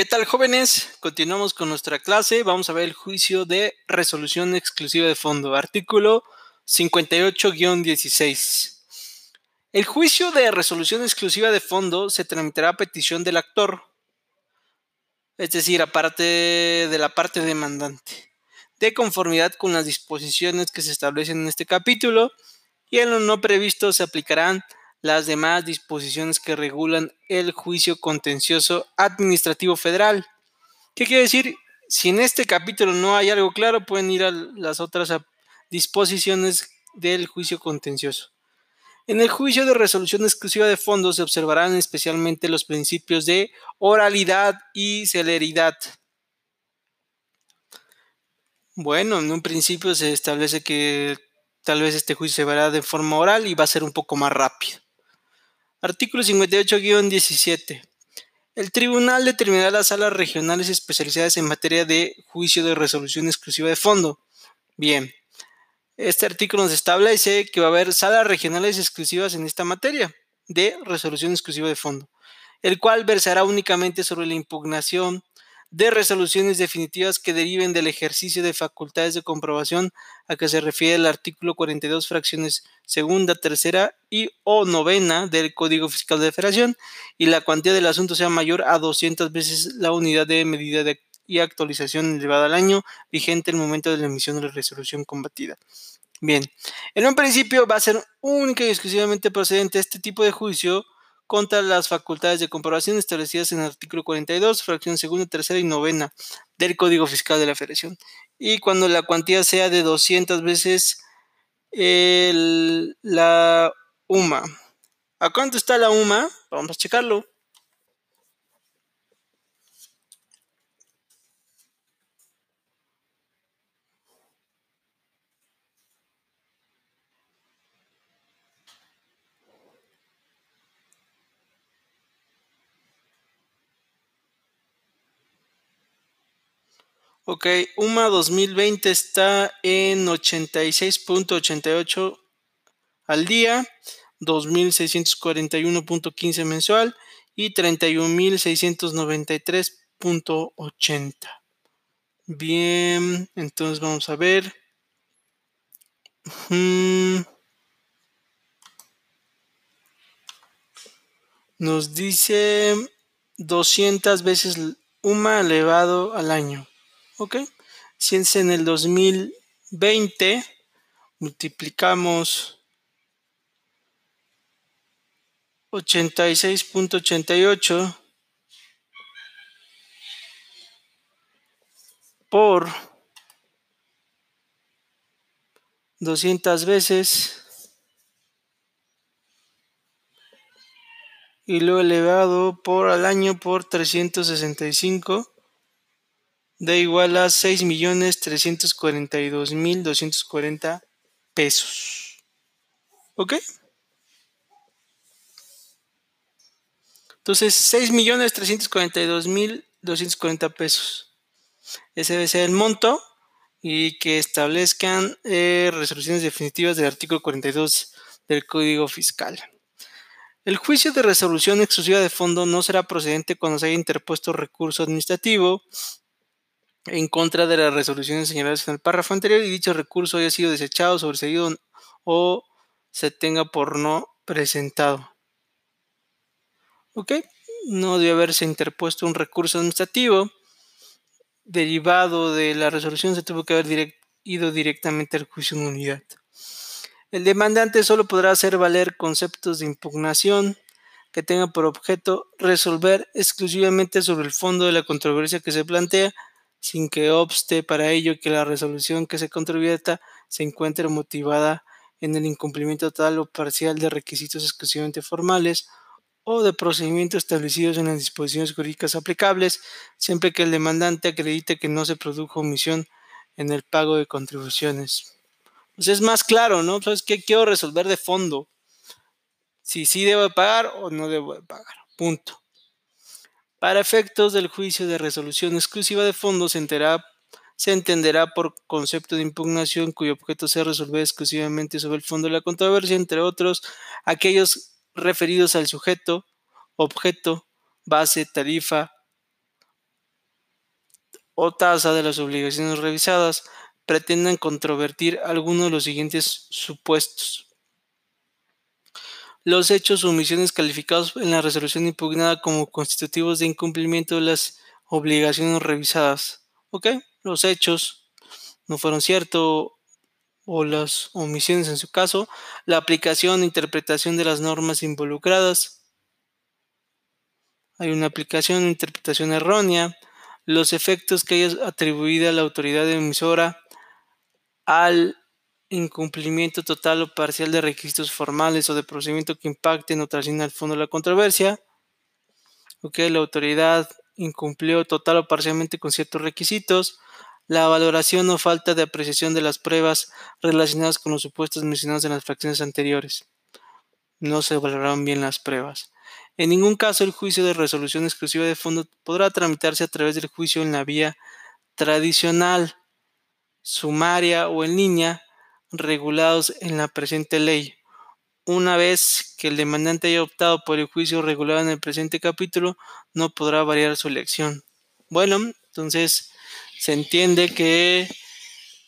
¿Qué tal jóvenes? Continuamos con nuestra clase. Vamos a ver el juicio de resolución exclusiva de fondo, artículo 58-16. El juicio de resolución exclusiva de fondo se tramitará a petición del actor, es decir, aparte de la parte demandante, de conformidad con las disposiciones que se establecen en este capítulo y en lo no previsto se aplicarán las demás disposiciones que regulan el juicio contencioso administrativo federal. ¿Qué quiere decir? Si en este capítulo no hay algo claro, pueden ir a las otras disposiciones del juicio contencioso. En el juicio de resolución exclusiva de fondos se observarán especialmente los principios de oralidad y celeridad. Bueno, en un principio se establece que tal vez este juicio se verá de forma oral y va a ser un poco más rápido. Artículo 58-17. El tribunal determinará las salas regionales especializadas en materia de juicio de resolución exclusiva de fondo. Bien, este artículo nos establece que va a haber salas regionales exclusivas en esta materia de resolución exclusiva de fondo, el cual versará únicamente sobre la impugnación de resoluciones definitivas que deriven del ejercicio de facultades de comprobación a que se refiere el artículo 42 fracciones segunda, tercera y o novena del Código Fiscal de Federación y la cuantía del asunto sea mayor a 200 veces la unidad de medida y actualización elevada al año vigente en el momento de la emisión de la resolución combatida. Bien, en un principio va a ser única y exclusivamente procedente este tipo de juicio contra las facultades de comprobación establecidas en el artículo 42, fracción segunda, tercera y novena del Código Fiscal de la Federación. Y cuando la cuantía sea de 200 veces la UMA. ¿A cuánto está la UMA? Vamos a checarlo. Ok, UMA 2020 está en 86.88 al día, 2.641.15 mensual y 31.693.80. Bien, entonces vamos a ver. Nos dice 200 veces UMA elevado al año. ¿Ok? Si en el 2020 multiplicamos 86.88 por 200 veces y lo elevado por al año por 365 da igual a 6.342.240 pesos. ¿Ok? Entonces, 6.342.240 pesos. Ese debe ser el monto y que establezcan eh, resoluciones definitivas del artículo 42 del Código Fiscal. El juicio de resolución exclusiva de fondo no será procedente cuando se haya interpuesto recurso administrativo en contra de las resoluciones señaladas en el párrafo anterior y dicho recurso haya sido desechado, sobreseído o se tenga por no presentado. ¿Ok? No debe haberse interpuesto un recurso administrativo derivado de la resolución, se tuvo que haber ido directamente al juicio en unidad. El demandante solo podrá hacer valer conceptos de impugnación que tengan por objeto resolver exclusivamente sobre el fondo de la controversia que se plantea sin que obste para ello que la resolución que se controvierta se encuentre motivada en el incumplimiento total o parcial de requisitos exclusivamente formales o de procedimientos establecidos en las disposiciones jurídicas aplicables, siempre que el demandante acredite que no se produjo omisión en el pago de contribuciones. Pues es más claro, ¿no? ¿Sabes qué? Quiero resolver de fondo. Si sí debo pagar o no debo pagar. Punto. Para efectos del juicio de resolución exclusiva de fondos se, se entenderá por concepto de impugnación cuyo objeto sea resolver exclusivamente sobre el fondo de la controversia, entre otros aquellos referidos al sujeto, objeto, base, tarifa o tasa de las obligaciones revisadas pretendan controvertir alguno de los siguientes supuestos. Los hechos o omisiones calificados en la resolución impugnada como constitutivos de incumplimiento de las obligaciones revisadas. ¿Ok? Los hechos no fueron ciertos o las omisiones en su caso, la aplicación e interpretación de las normas involucradas. Hay una aplicación e interpretación errónea, los efectos que haya atribuido a la autoridad emisora al incumplimiento total o parcial de requisitos formales o de procedimiento que impacten o trasciendan al fondo de la controversia. Ok, la autoridad incumplió total o parcialmente con ciertos requisitos la valoración o falta de apreciación de las pruebas relacionadas con los supuestos mencionados en las fracciones anteriores. No se valoraron bien las pruebas. En ningún caso el juicio de resolución exclusiva de fondo podrá tramitarse a través del juicio en la vía tradicional, sumaria o en línea, regulados en la presente ley. Una vez que el demandante haya optado por el juicio regulado en el presente capítulo, no podrá variar su elección. Bueno, entonces se entiende que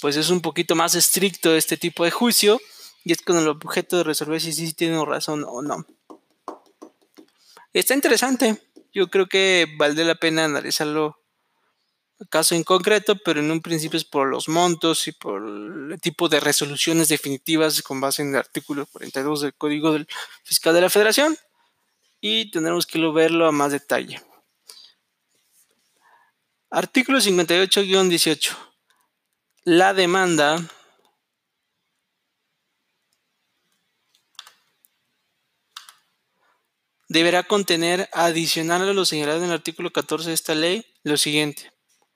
pues es un poquito más estricto este tipo de juicio y es con el objeto de resolver si sí tiene razón o no. Está interesante. Yo creo que vale la pena analizarlo caso en concreto, pero en un principio es por los montos y por el tipo de resoluciones definitivas con base en el artículo 42 del Código del Fiscal de la Federación y tendremos que verlo a más detalle. Artículo 58-18. La demanda deberá contener, adicional a lo señalado en el artículo 14 de esta ley, lo siguiente.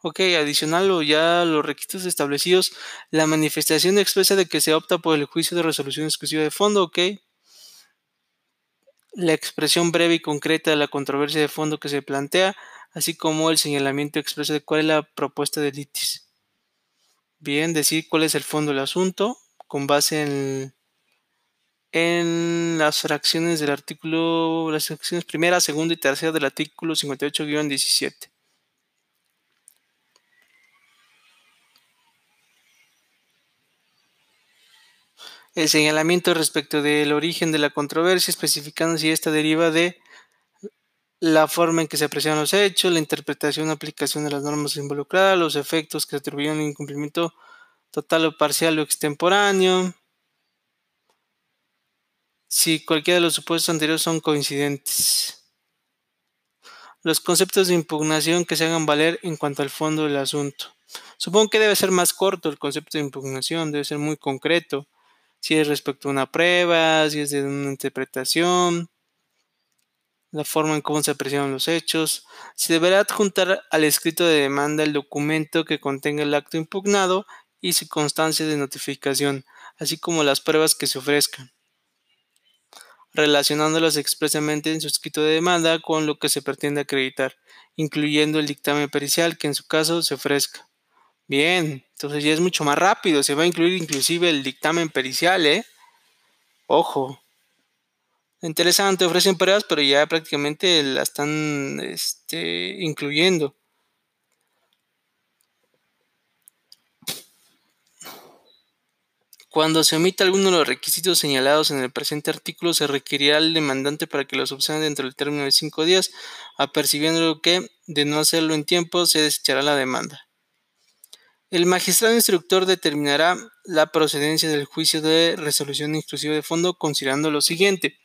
Ok, adicional o ya los requisitos establecidos, la manifestación expresa de que se opta por el juicio de resolución exclusiva de fondo, ok. La expresión breve y concreta de la controversia de fondo que se plantea, así como el señalamiento expreso de cuál es la propuesta de litis. Bien, decir cuál es el fondo del asunto con base en, en las fracciones del artículo, las fracciones primera, segunda y tercera del artículo 58-17. El señalamiento respecto del origen de la controversia, especificando si esta deriva de la forma en que se aprecian los hechos, la interpretación o aplicación de las normas involucradas, los efectos que se atribuyen al incumplimiento total o parcial o extemporáneo, si cualquiera de los supuestos anteriores son coincidentes. Los conceptos de impugnación que se hagan valer en cuanto al fondo del asunto. Supongo que debe ser más corto el concepto de impugnación, debe ser muy concreto. Si es respecto a una prueba, si es de una interpretación, la forma en cómo se apreciaron los hechos. Se deberá adjuntar al escrito de demanda el documento que contenga el acto impugnado y su constancia de notificación, así como las pruebas que se ofrezcan, relacionándolas expresamente en su escrito de demanda con lo que se pretende acreditar, incluyendo el dictamen pericial que en su caso se ofrezca. Bien, entonces ya es mucho más rápido, se va a incluir inclusive el dictamen pericial, ¿eh? Ojo, interesante, ofrecen pruebas, pero ya prácticamente la están este, incluyendo. Cuando se omita alguno de los requisitos señalados en el presente artículo, se requerirá al demandante para que los observe dentro del término de cinco días, apercibiendo que, de no hacerlo en tiempo, se desechará la demanda. El magistrado instructor determinará la procedencia del juicio de resolución inclusiva de fondo considerando lo siguiente.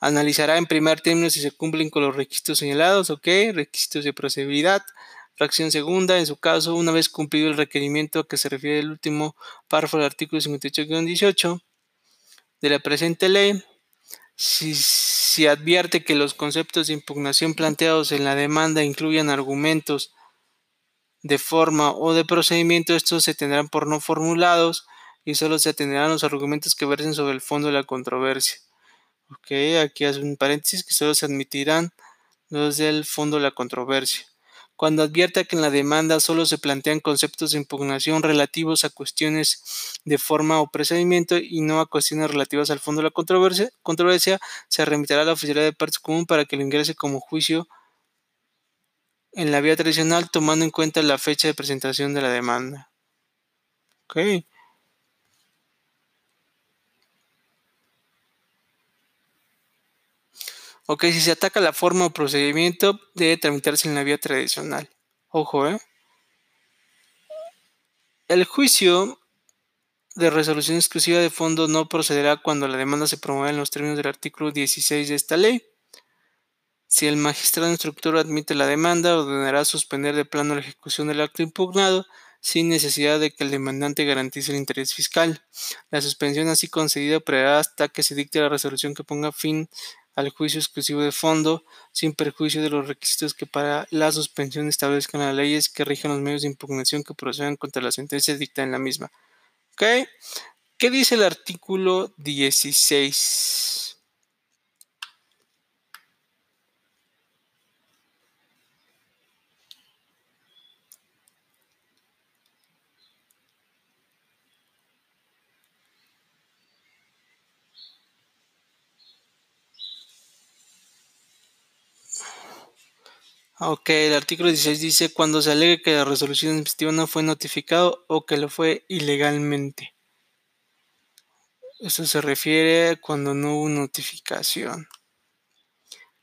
Analizará en primer término si se cumplen con los requisitos señalados, ok, requisitos de procedibilidad. Fracción segunda, en su caso, una vez cumplido el requerimiento a que se refiere el último párrafo del artículo 58-18 de la presente ley, si, si advierte que los conceptos de impugnación planteados en la demanda incluyan argumentos de forma o de procedimiento, estos se tendrán por no formulados y solo se atenderán los argumentos que versen sobre el fondo de la controversia. Ok, aquí hace un paréntesis que solo se admitirán los del fondo de la controversia. Cuando advierta que en la demanda solo se plantean conceptos de impugnación relativos a cuestiones de forma o procedimiento y no a cuestiones relativas al fondo de la controversia, controversia se remitirá a la oficialidad de partes común para que lo ingrese como juicio en la vía tradicional tomando en cuenta la fecha de presentación de la demanda. Ok. Ok, si se ataca la forma o procedimiento, debe tramitarse en la vía tradicional. Ojo, ¿eh? El juicio de resolución exclusiva de fondo no procederá cuando la demanda se promueva en los términos del artículo 16 de esta ley. Si el magistrado instructor admite la demanda, ordenará suspender de plano la ejecución del acto impugnado sin necesidad de que el demandante garantice el interés fiscal. La suspensión así concedida operará hasta que se dicte la resolución que ponga fin al juicio exclusivo de fondo, sin perjuicio de los requisitos que para la suspensión establezcan las leyes que rigen los medios de impugnación que procedan contra la sentencia dictada en la misma. ¿Qué dice el artículo 16? Ok, el artículo 16 dice cuando se alegue que la resolución administrativa no fue notificado o que lo fue ilegalmente. Eso se refiere cuando no hubo notificación.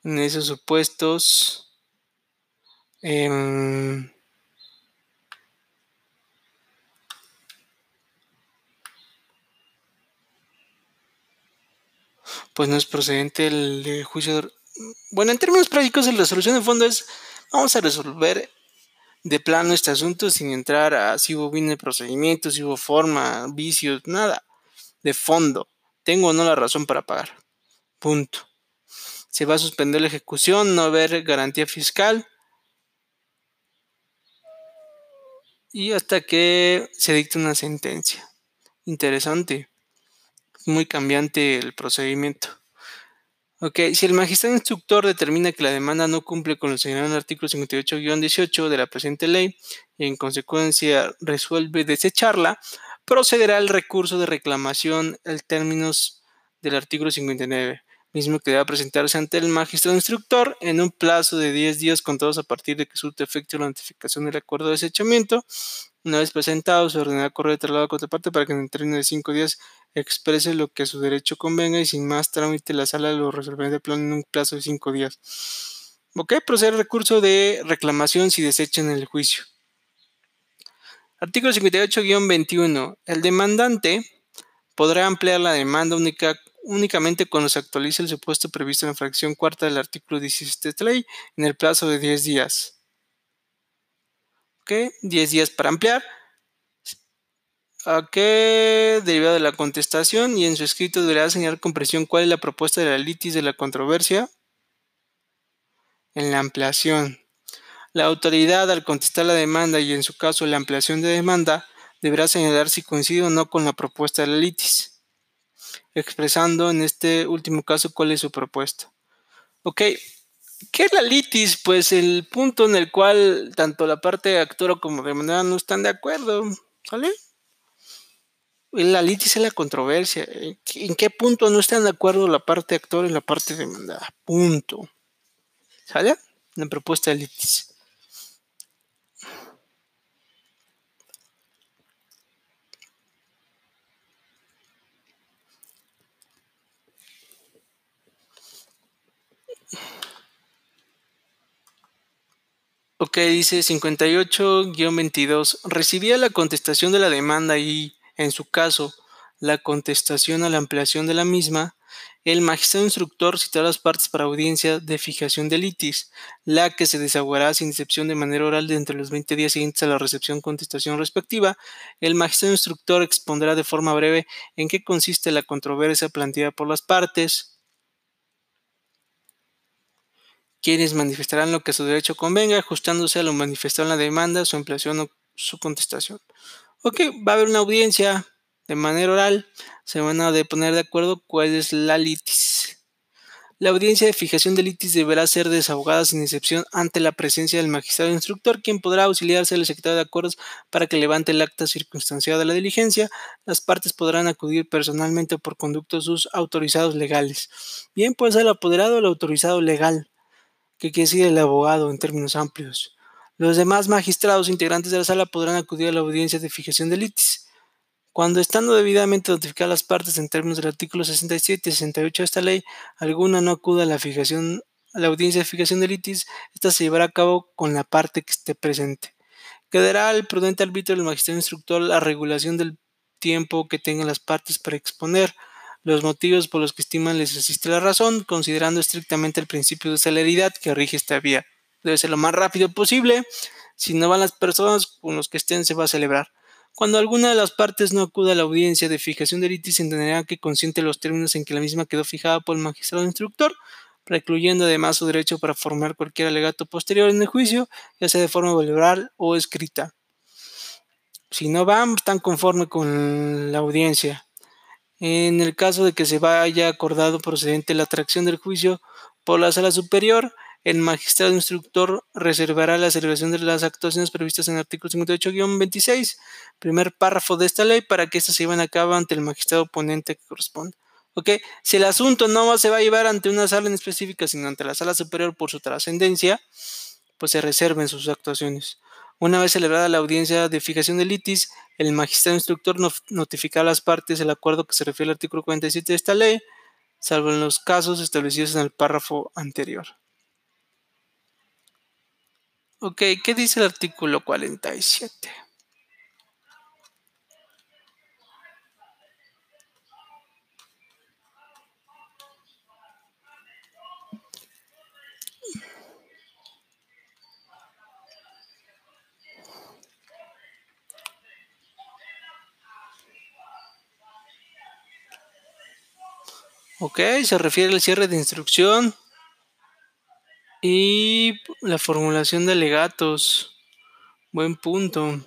En esos supuestos, eh, pues no es procedente el juicio de bueno, en términos prácticos, la resolución de fondo es, vamos a resolver de plano este asunto sin entrar a si hubo bien el procedimiento, si hubo forma, vicios, nada. De fondo, tengo o no la razón para pagar. Punto. Se va a suspender la ejecución, no haber garantía fiscal. Y hasta que se dicte una sentencia. Interesante. Muy cambiante el procedimiento. Ok, si el magistrado instructor determina que la demanda no cumple con lo señalado en el artículo 58-18 de la presente ley y en consecuencia resuelve desecharla, procederá al recurso de reclamación en términos del artículo 59, mismo que debe presentarse ante el magistrado instructor en un plazo de 10 días contados a partir de que surte efecto la notificación del acuerdo de desechamiento. Una vez presentado, se ordenará correo de traslado a contraparte para que en el término de 5 días exprese lo que a su derecho convenga y sin más trámite la sala lo resolverá de plano en un plazo de cinco días. Ok, proceder recurso de reclamación si desechan el juicio. Artículo 58-21. El demandante podrá ampliar la demanda única, únicamente cuando se actualice el supuesto previsto en la fracción cuarta del artículo 17 de ley en el plazo de 10 días. Ok, 10 días para ampliar a qué derivado de la contestación y en su escrito deberá señalar con presión cuál es la propuesta de la litis de la controversia en la ampliación. La autoridad al contestar la demanda y en su caso la ampliación de demanda deberá señalar si coincide o no con la propuesta de la litis, expresando en este último caso cuál es su propuesta. Ok, ¿qué es la litis? Pues el punto en el cual tanto la parte actora como demandada no están de acuerdo, ¿sale? la litis es la controversia. ¿En qué punto no están de acuerdo la parte actor y la parte demandada? Punto. ¿Sale? La propuesta de litis. Ok, dice 58-22. Recibía la contestación de la demanda y en su caso, la contestación a la ampliación de la misma, el magistrado instructor citará las partes para audiencia de fijación de litis, la que se desahogará sin excepción de manera oral de entre los 20 días siguientes a la recepción contestación respectiva. El magistrado instructor expondrá de forma breve en qué consiste la controversia planteada por las partes, quienes manifestarán lo que a su derecho convenga, ajustándose a lo manifestado en la demanda, su ampliación o su contestación. Ok, va a haber una audiencia de manera oral, se van a poner de acuerdo cuál es la litis. La audiencia de fijación de litis deberá ser desahogada sin excepción ante la presencia del magistrado instructor, quien podrá auxiliarse al secretario de acuerdos para que levante el acta circunstanciada de la diligencia. Las partes podrán acudir personalmente por conducto sus autorizados legales. Bien, puede ser el apoderado o el autorizado legal, que quiere decir el abogado en términos amplios. Los demás magistrados integrantes de la sala podrán acudir a la audiencia de fijación de litis. Cuando estando debidamente notificadas las partes en términos del artículo 67 y 68 de esta ley, alguna no acuda a la audiencia de fijación de litis, esta se llevará a cabo con la parte que esté presente. Quedará al prudente árbitro del magistrado instructor la regulación del tiempo que tengan las partes para exponer los motivos por los que estiman les asiste la razón, considerando estrictamente el principio de celeridad que rige esta vía. Debe ser lo más rápido posible. Si no van las personas con los que estén, se va a celebrar. Cuando alguna de las partes no acuda a la audiencia de fijación de litis, entenderá que consiente los términos en que la misma quedó fijada por el magistrado instructor, precluyendo además su derecho para formar cualquier alegato posterior en el juicio, ya sea de forma verbal o escrita. Si no van, están conforme con la audiencia. En el caso de que se vaya acordado procedente la atracción del juicio por la sala superior, el magistrado instructor reservará la celebración de las actuaciones previstas en el artículo 58-26, primer párrafo de esta ley, para que éstas se lleven a cabo ante el magistrado ponente que corresponde. ¿Ok? Si el asunto no se va a llevar ante una sala en específica, sino ante la sala superior por su trascendencia, pues se reserven sus actuaciones. Una vez celebrada la audiencia de fijación de litis, el magistrado instructor notificará a las partes el acuerdo que se refiere al artículo 47 de esta ley, salvo en los casos establecidos en el párrafo anterior. Ok, ¿qué dice el artículo 47? Ok, se refiere al cierre de instrucción y la formulación de alegatos. Buen punto.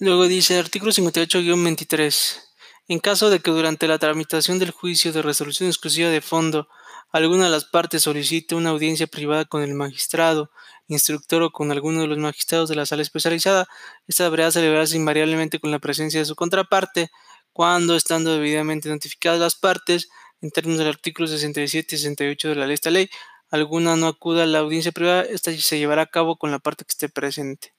Luego dice artículo 58-23. En caso de que durante la tramitación del juicio de resolución exclusiva de fondo alguna de las partes solicite una audiencia privada con el magistrado, instructor o con alguno de los magistrados de la sala especializada, esta deberá celebrarse invariablemente con la presencia de su contraparte, cuando, estando debidamente notificadas las partes, en términos del artículo 67 y 68 de la ley, esta ley, alguna no acuda a la audiencia privada, esta se llevará a cabo con la parte que esté presente.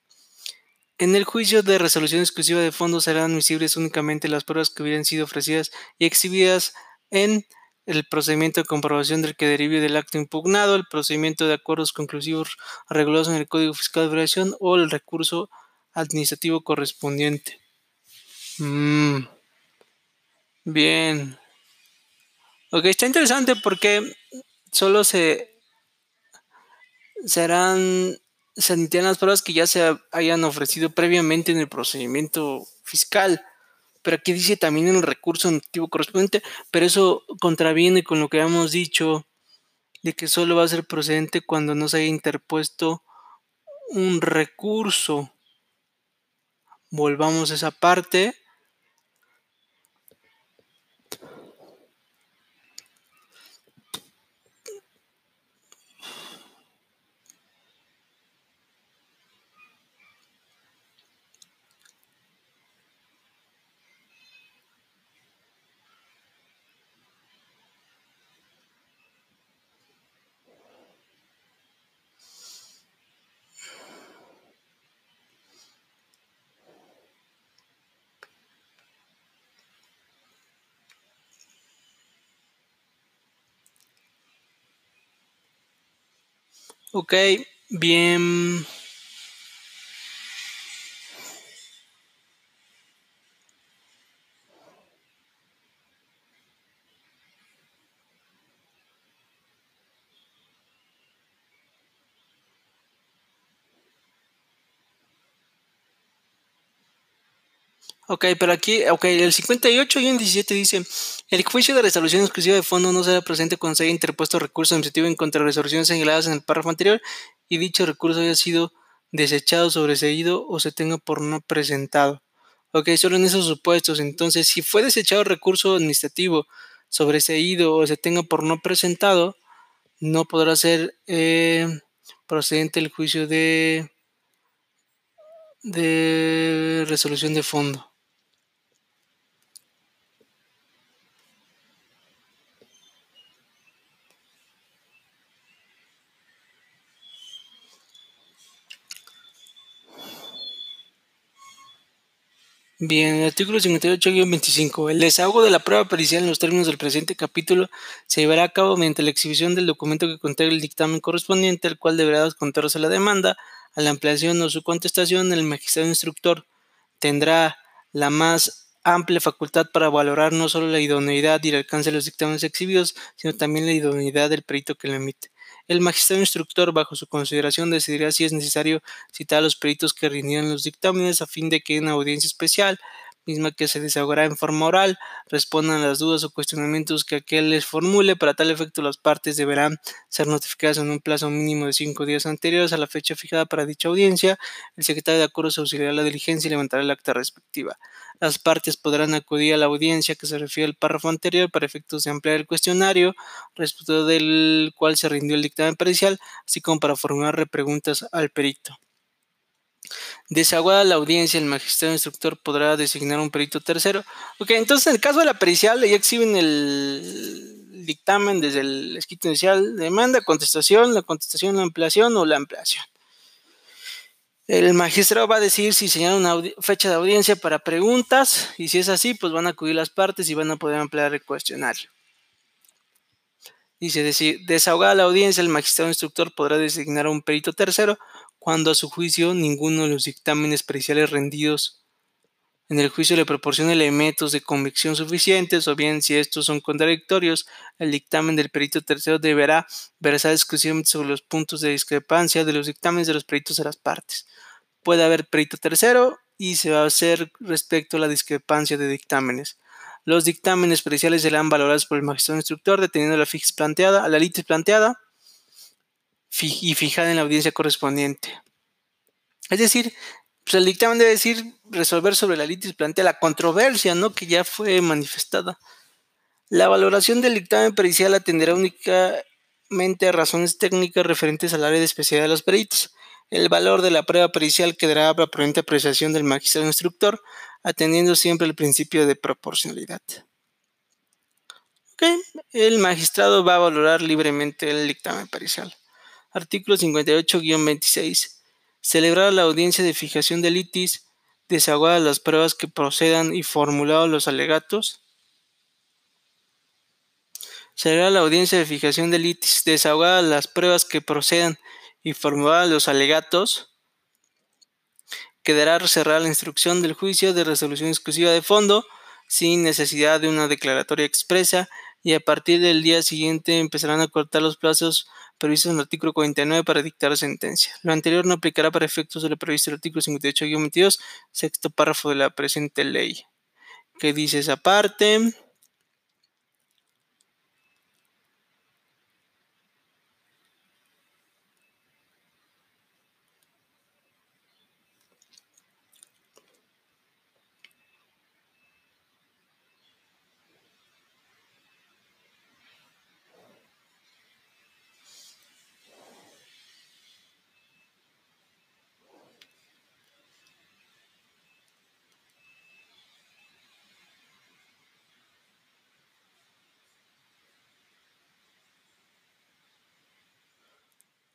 En el juicio de resolución exclusiva de fondo serán admisibles únicamente las pruebas que hubieran sido ofrecidas y exhibidas en el procedimiento de comprobación del que derive del acto impugnado, el procedimiento de acuerdos conclusivos regulados en el Código Fiscal de Operación o el recurso administrativo correspondiente. Mm. Bien. Ok, está interesante porque solo se serán se admitirán las pruebas que ya se hayan ofrecido previamente en el procedimiento fiscal. Pero aquí dice también en el recurso administrativo correspondiente, pero eso contraviene con lo que habíamos dicho de que solo va a ser procedente cuando no se haya interpuesto un recurso. Volvamos a esa parte. Ok, bien. Ok, pero aquí, ok, el 58 y el 17 dice, el juicio de resolución exclusiva de fondo no será presente cuando se haya interpuesto recurso administrativo en contra de resoluciones señaladas en el párrafo anterior y dicho recurso haya sido desechado, sobreseído o se tenga por no presentado. Ok, solo en esos supuestos. Entonces, si fue desechado el recurso administrativo, sobreseído o se tenga por no presentado, no podrá ser eh, procedente del juicio de, de resolución de fondo. Bien, artículo 58-25. El desahogo de la prueba pericial en los términos del presente capítulo se llevará a cabo mediante la exhibición del documento que contenga el dictamen correspondiente, el cual deberá contarse a la demanda. A la ampliación o su contestación, el magistrado instructor tendrá la más amplia facultad para valorar no solo la idoneidad y el alcance de los dictámenes exhibidos, sino también la idoneidad del perito que lo emite. El magistrado instructor, bajo su consideración, decidirá si es necesario citar a los peritos que rindieron los dictámenes a fin de que en audiencia especial misma que se desahogará en forma oral, respondan a las dudas o cuestionamientos que aquel les formule. Para tal efecto, las partes deberán ser notificadas en un plazo mínimo de cinco días anteriores a la fecha fijada para dicha audiencia. El secretario de acuerdos auxiliará la diligencia y levantará el acta respectiva. Las partes podrán acudir a la audiencia que se refiere al párrafo anterior para efectos de ampliar el cuestionario, respecto del cual se rindió el dictamen parcial, así como para formular repreguntas al perito. Desaguada la audiencia, el magistrado instructor podrá designar un perito tercero. Ok, entonces en el caso de la pericial, ya exhiben el dictamen desde el escrito inicial, demanda, contestación, la contestación, la ampliación o la ampliación. El magistrado va a decir si señala una fecha de audiencia para preguntas y si es así, pues van a acudir las partes y van a poder ampliar el cuestionario. Dice, desahogada la audiencia, el magistrado instructor podrá designar a un perito tercero cuando a su juicio ninguno de los dictámenes periciales rendidos en el juicio le proporciona elementos de convicción suficientes o bien si estos son contradictorios, el dictamen del perito tercero deberá versar exclusivamente sobre los puntos de discrepancia de los dictámenes de los peritos de las partes. Puede haber perito tercero y se va a hacer respecto a la discrepancia de dictámenes. Los dictámenes periciales serán valorados por el magistrado instructor deteniendo la fix planteada, la litis planteada y fijada en la audiencia correspondiente. Es decir, pues el dictamen debe decir resolver sobre la litis plantea la controversia, ¿no? Que ya fue manifestada. La valoración del dictamen pericial atenderá únicamente a razones técnicas referentes al área de especialidad de los peritos. El valor de la prueba pericial quedará para prudente apreciación del magistrado instructor, atendiendo siempre el principio de proporcionalidad. El magistrado va a valorar libremente el dictamen pericial. Artículo 58-26. Celebrar la audiencia de fijación de litis, desaguadas las pruebas que procedan y formulados los alegatos. Celebrar la audiencia de fijación de litis, desahogadas las pruebas que procedan y formulados los alegatos. Quedará cerrada la instrucción del juicio de resolución exclusiva de fondo sin necesidad de una declaratoria expresa y a partir del día siguiente empezarán a cortar los plazos previstos en el artículo 49 para dictar sentencia. Lo anterior no aplicará para efectos de lo previsto en el artículo 58-22, sexto párrafo de la presente ley. ¿Qué dice esa parte?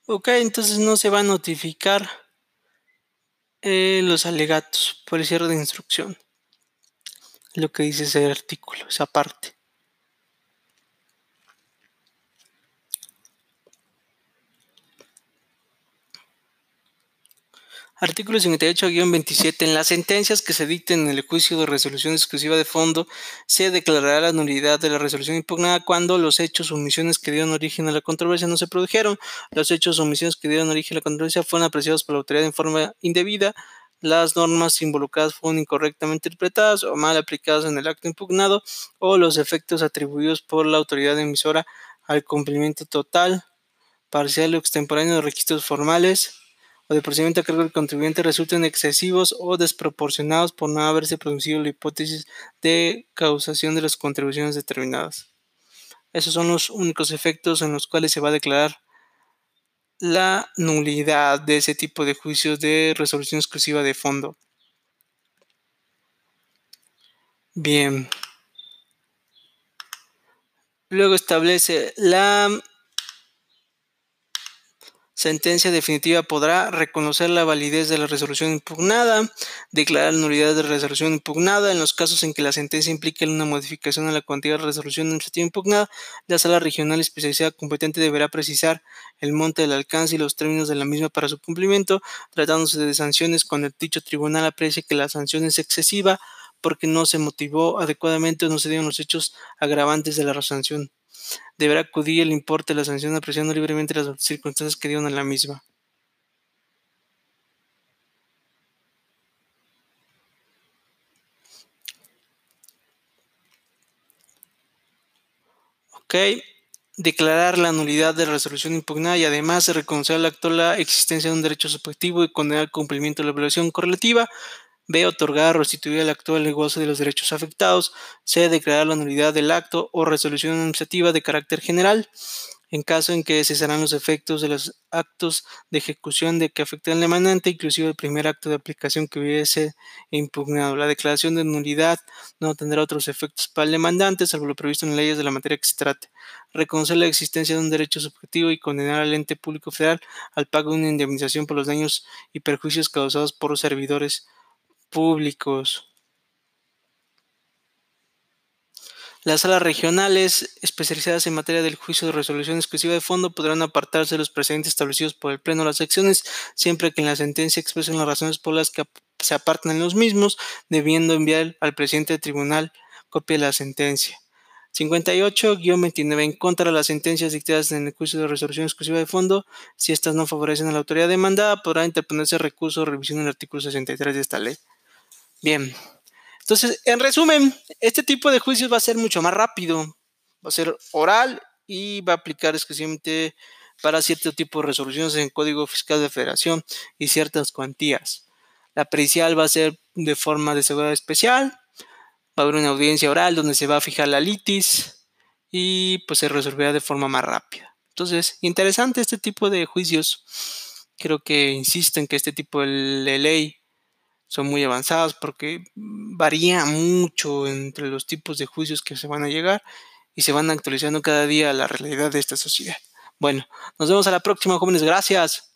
Ok, entonces no se va a notificar eh, los alegatos por el cierre de instrucción. Lo que dice ese artículo, esa parte. Artículo 58-27. En las sentencias que se dicten en el juicio de resolución exclusiva de fondo, se declarará la nulidad de la resolución impugnada cuando los hechos o omisiones que dieron origen a la controversia no se produjeron, los hechos o omisiones que dieron origen a la controversia fueron apreciados por la autoridad en forma indebida, las normas involucradas fueron incorrectamente interpretadas o mal aplicadas en el acto impugnado, o los efectos atribuidos por la autoridad emisora al cumplimiento total, parcial o extemporáneo de requisitos formales, o de procedimiento a cargo del contribuyente resulten excesivos o desproporcionados por no haberse producido la hipótesis de causación de las contribuciones determinadas. Esos son los únicos efectos en los cuales se va a declarar la nulidad de ese tipo de juicios de resolución exclusiva de fondo. Bien. Luego establece la sentencia definitiva podrá reconocer la validez de la resolución impugnada, declarar la nulidad de la resolución impugnada en los casos en que la sentencia implique una modificación a la cuantía de resolución administrativa impugnada. La sala regional especializada competente deberá precisar el monte del alcance y los términos de la misma para su cumplimiento, tratándose de sanciones cuando el dicho tribunal aprecie que la sanción es excesiva porque no se motivó adecuadamente o no se dieron los hechos agravantes de la sanción deberá acudir el importe de la sanción apreciando libremente las circunstancias que dieron a la misma. Ok. Declarar la nulidad de la resolución impugnada y además reconocer al actor la existencia de un derecho subjetivo y condenar el cumplimiento de la evaluación correlativa B. Otorgar o restituir al acto el goce de los derechos afectados. C. Declarar la nulidad del acto o resolución administrativa de carácter general. En caso en que cesarán los efectos de los actos de ejecución de que afecten al emanante, inclusive el primer acto de aplicación que hubiese impugnado. La declaración de nulidad no tendrá otros efectos para el demandante, salvo lo previsto en leyes de la materia que se trate. Reconocer la existencia de un derecho subjetivo y condenar al ente público federal al pago de una indemnización por los daños y perjuicios causados por los servidores públicos. Las salas regionales especializadas en materia del juicio de resolución exclusiva de fondo podrán apartarse de los precedentes establecidos por el Pleno de las secciones siempre que en la sentencia expresen las razones por las que se apartan en los mismos, debiendo enviar al presidente del tribunal copia de la sentencia. 58-29 en contra de las sentencias dictadas en el juicio de resolución exclusiva de fondo. Si estas no favorecen a la autoridad demandada, podrá interponerse recurso o revisión del artículo 63 de esta ley. Bien. Entonces, en resumen, este tipo de juicios va a ser mucho más rápido. Va a ser oral y va a aplicar exclusivamente para cierto tipo de resoluciones en Código Fiscal de Federación y ciertas cuantías. La pericial va a ser de forma de seguridad especial. Va a haber una audiencia oral donde se va a fijar la litis y pues se resolverá de forma más rápida. Entonces, interesante este tipo de juicios. Creo que insisto en que este tipo de ley son muy avanzados porque varía mucho entre los tipos de juicios que se van a llegar y se van actualizando cada día la realidad de esta sociedad. Bueno, nos vemos a la próxima, jóvenes. Gracias.